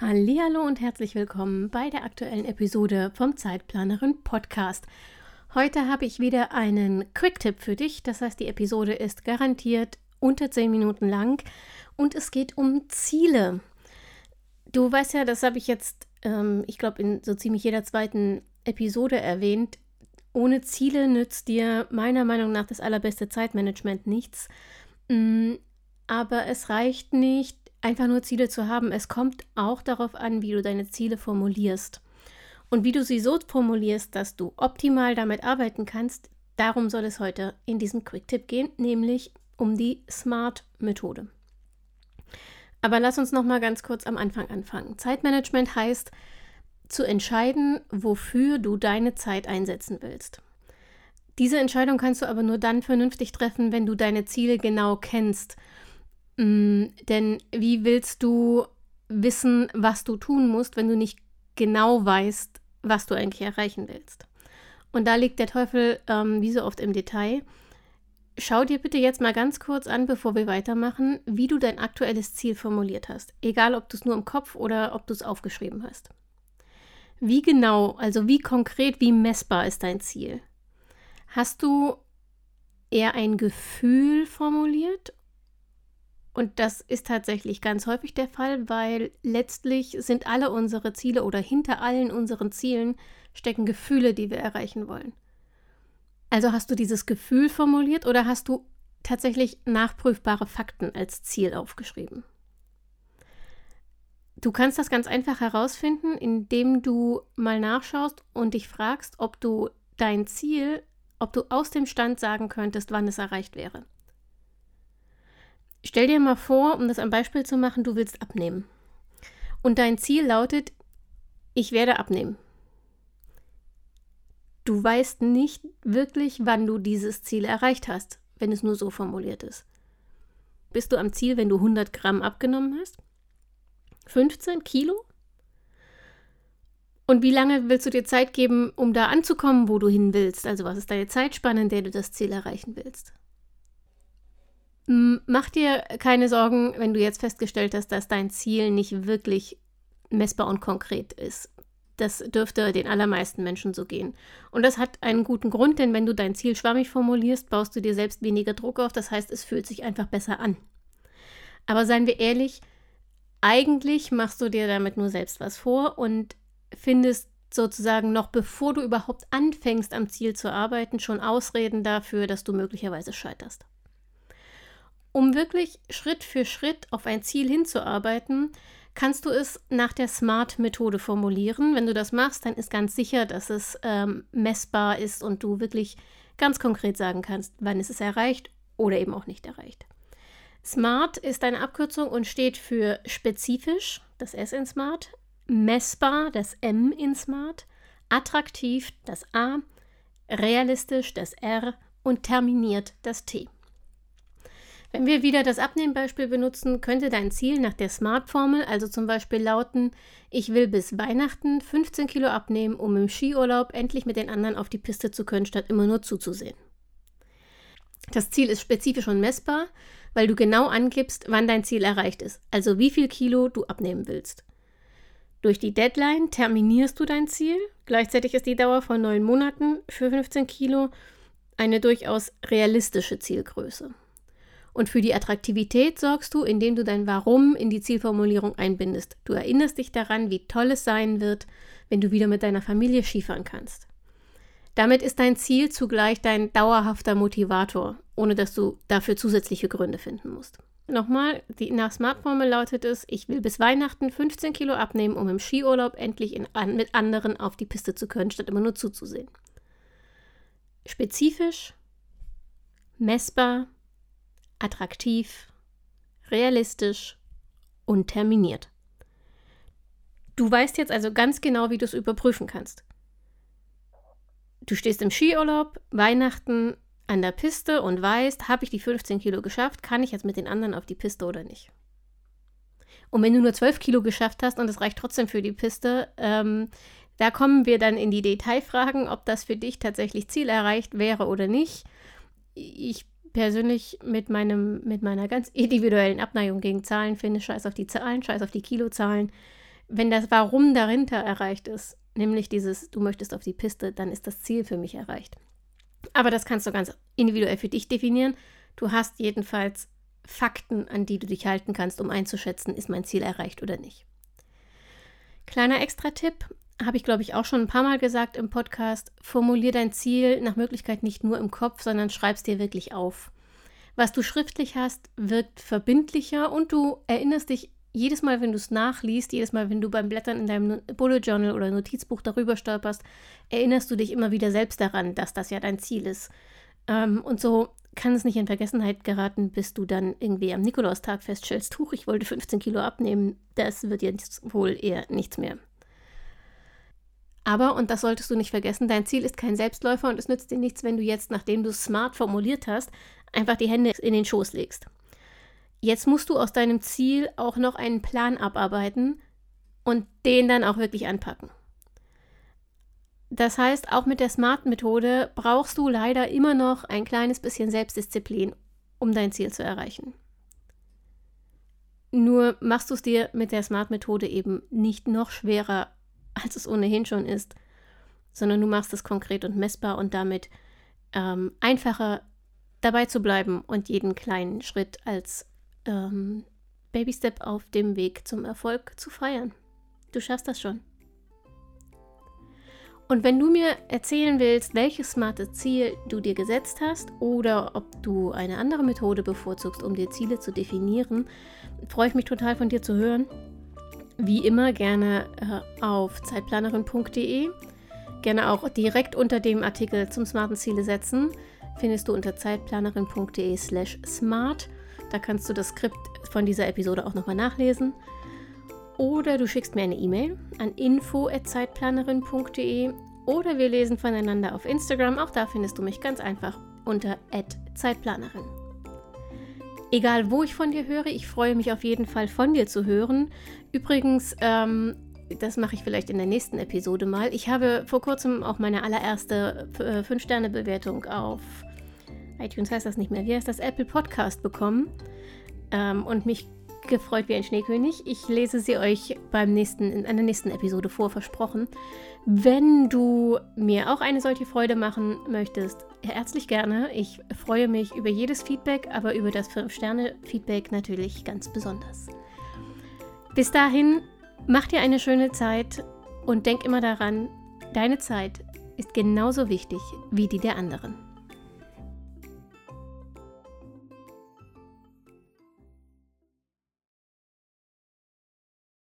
Hallo und herzlich willkommen bei der aktuellen Episode vom Zeitplanerin Podcast. Heute habe ich wieder einen Quick-Tipp für dich. Das heißt, die Episode ist garantiert unter 10 Minuten lang und es geht um Ziele. Du weißt ja, das habe ich jetzt, ähm, ich glaube, in so ziemlich jeder zweiten Episode erwähnt. Ohne Ziele nützt dir meiner Meinung nach das allerbeste Zeitmanagement nichts. Mm, aber es reicht nicht, einfach nur Ziele zu haben. Es kommt auch darauf an, wie du deine Ziele formulierst. Und wie du sie so formulierst, dass du optimal damit arbeiten kannst, darum soll es heute in diesem Quick-Tipp gehen, nämlich um die SMART-Methode. Aber lass uns noch mal ganz kurz am Anfang anfangen. Zeitmanagement heißt, zu entscheiden, wofür du deine Zeit einsetzen willst. Diese Entscheidung kannst du aber nur dann vernünftig treffen, wenn du deine Ziele genau kennst Mm, denn wie willst du wissen, was du tun musst, wenn du nicht genau weißt, was du eigentlich erreichen willst? Und da liegt der Teufel ähm, wie so oft im Detail. Schau dir bitte jetzt mal ganz kurz an, bevor wir weitermachen, wie du dein aktuelles Ziel formuliert hast. Egal, ob du es nur im Kopf oder ob du es aufgeschrieben hast. Wie genau, also wie konkret, wie messbar ist dein Ziel? Hast du eher ein Gefühl formuliert und das ist tatsächlich ganz häufig der Fall, weil letztlich sind alle unsere Ziele oder hinter allen unseren Zielen stecken Gefühle, die wir erreichen wollen. Also hast du dieses Gefühl formuliert oder hast du tatsächlich nachprüfbare Fakten als Ziel aufgeschrieben? Du kannst das ganz einfach herausfinden, indem du mal nachschaust und dich fragst, ob du dein Ziel, ob du aus dem Stand sagen könntest, wann es erreicht wäre. Stell dir mal vor, um das ein Beispiel zu machen, du willst abnehmen. Und dein Ziel lautet, ich werde abnehmen. Du weißt nicht wirklich, wann du dieses Ziel erreicht hast, wenn es nur so formuliert ist. Bist du am Ziel, wenn du 100 Gramm abgenommen hast? 15 Kilo? Und wie lange willst du dir Zeit geben, um da anzukommen, wo du hin willst? Also was ist deine Zeitspanne, in der du das Ziel erreichen willst? Mach dir keine Sorgen, wenn du jetzt festgestellt hast, dass dein Ziel nicht wirklich messbar und konkret ist. Das dürfte den allermeisten Menschen so gehen. Und das hat einen guten Grund, denn wenn du dein Ziel schwammig formulierst, baust du dir selbst weniger Druck auf. Das heißt, es fühlt sich einfach besser an. Aber seien wir ehrlich, eigentlich machst du dir damit nur selbst was vor und findest sozusagen noch bevor du überhaupt anfängst am Ziel zu arbeiten, schon Ausreden dafür, dass du möglicherweise scheiterst. Um wirklich Schritt für Schritt auf ein Ziel hinzuarbeiten, kannst du es nach der SMART-Methode formulieren. Wenn du das machst, dann ist ganz sicher, dass es ähm, messbar ist und du wirklich ganz konkret sagen kannst, wann ist es erreicht oder eben auch nicht erreicht. SMART ist eine Abkürzung und steht für spezifisch, das S in SMART, messbar, das M in SMART, attraktiv, das A, realistisch, das R und terminiert, das T. Wenn wir wieder das Abnehmbeispiel benutzen, könnte dein Ziel nach der SMART-Formel also zum Beispiel lauten, ich will bis Weihnachten 15 Kilo abnehmen, um im Skiurlaub endlich mit den anderen auf die Piste zu können, statt immer nur zuzusehen. Das Ziel ist spezifisch und messbar, weil du genau angibst, wann dein Ziel erreicht ist, also wie viel Kilo du abnehmen willst. Durch die Deadline terminierst du dein Ziel. Gleichzeitig ist die Dauer von neun Monaten für 15 Kilo eine durchaus realistische Zielgröße. Und für die Attraktivität sorgst du, indem du dein Warum in die Zielformulierung einbindest. Du erinnerst dich daran, wie toll es sein wird, wenn du wieder mit deiner Familie Skifahren kannst. Damit ist dein Ziel zugleich dein dauerhafter Motivator, ohne dass du dafür zusätzliche Gründe finden musst. Nochmal, die nach Smart-Formel lautet es, ich will bis Weihnachten 15 Kilo abnehmen, um im Skiurlaub endlich in, an, mit anderen auf die Piste zu können, statt immer nur zuzusehen. Spezifisch, messbar, attraktiv, realistisch und terminiert. Du weißt jetzt also ganz genau, wie du es überprüfen kannst. Du stehst im Skiurlaub, Weihnachten an der Piste und weißt, habe ich die 15 Kilo geschafft, kann ich jetzt mit den anderen auf die Piste oder nicht. Und wenn du nur 12 Kilo geschafft hast und es reicht trotzdem für die Piste, ähm, da kommen wir dann in die Detailfragen, ob das für dich tatsächlich Ziel erreicht wäre oder nicht. Ich persönlich mit, meinem, mit meiner ganz individuellen Abneigung gegen Zahlen finde, scheiß auf die Zahlen, scheiß auf die Kilozahlen. Wenn das Warum dahinter erreicht ist, nämlich dieses, du möchtest auf die Piste, dann ist das Ziel für mich erreicht. Aber das kannst du ganz individuell für dich definieren. Du hast jedenfalls Fakten, an die du dich halten kannst, um einzuschätzen, ist mein Ziel erreicht oder nicht. Kleiner Extra-Tipp, habe ich glaube ich auch schon ein paar Mal gesagt im Podcast, formulier dein Ziel nach Möglichkeit nicht nur im Kopf, sondern schreib es dir wirklich auf. Was du schriftlich hast, wirkt verbindlicher und du erinnerst dich jedes Mal, wenn du es nachliest, jedes Mal, wenn du beim Blättern in deinem Bullet Journal oder Notizbuch darüber stolperst, erinnerst du dich immer wieder selbst daran, dass das ja dein Ziel ist. Ähm, und so kann es nicht in Vergessenheit geraten, bis du dann irgendwie am Nikolaustag feststellst, huch, ich wollte 15 Kilo abnehmen. Das wird jetzt wohl eher nichts mehr. Aber, und das solltest du nicht vergessen, dein Ziel ist kein Selbstläufer und es nützt dir nichts, wenn du jetzt, nachdem du es smart formuliert hast, einfach die Hände in den Schoß legst. Jetzt musst du aus deinem Ziel auch noch einen Plan abarbeiten und den dann auch wirklich anpacken. Das heißt, auch mit der Smart-Methode brauchst du leider immer noch ein kleines bisschen Selbstdisziplin, um dein Ziel zu erreichen. Nur machst du es dir mit der Smart-Methode eben nicht noch schwerer, als es ohnehin schon ist, sondern du machst es konkret und messbar und damit ähm, einfacher dabei zu bleiben und jeden kleinen Schritt als ähm, Baby-Step auf dem Weg zum Erfolg zu feiern. Du schaffst das schon. Und wenn du mir erzählen willst, welches smarte Ziel du dir gesetzt hast oder ob du eine andere Methode bevorzugst, um dir Ziele zu definieren, freue ich mich total von dir zu hören. Wie immer gerne äh, auf zeitplanerin.de. Gerne auch direkt unter dem Artikel zum smarten Ziele setzen. Findest du unter zeitplanerin.de slash smart. Da kannst du das Skript von dieser Episode auch nochmal nachlesen. Oder du schickst mir eine E-Mail an info.zeitplanerin.de oder wir lesen voneinander auf Instagram. Auch da findest du mich ganz einfach unter Zeitplanerin. Egal, wo ich von dir höre, ich freue mich auf jeden Fall von dir zu hören. Übrigens, ähm, das mache ich vielleicht in der nächsten Episode mal. Ich habe vor kurzem auch meine allererste 5-Sterne-Bewertung auf iTunes heißt das nicht mehr, wie heißt das? Apple Podcast bekommen ähm, und mich gefreut wie ein Schneekönig. Ich lese sie euch beim nächsten, in einer nächsten Episode vor, versprochen. Wenn du mir auch eine solche Freude machen möchtest, herzlich gerne. Ich freue mich über jedes Feedback, aber über das 5-Sterne-Feedback natürlich ganz besonders. Bis dahin, mach dir eine schöne Zeit und denk immer daran, deine Zeit ist genauso wichtig wie die der anderen.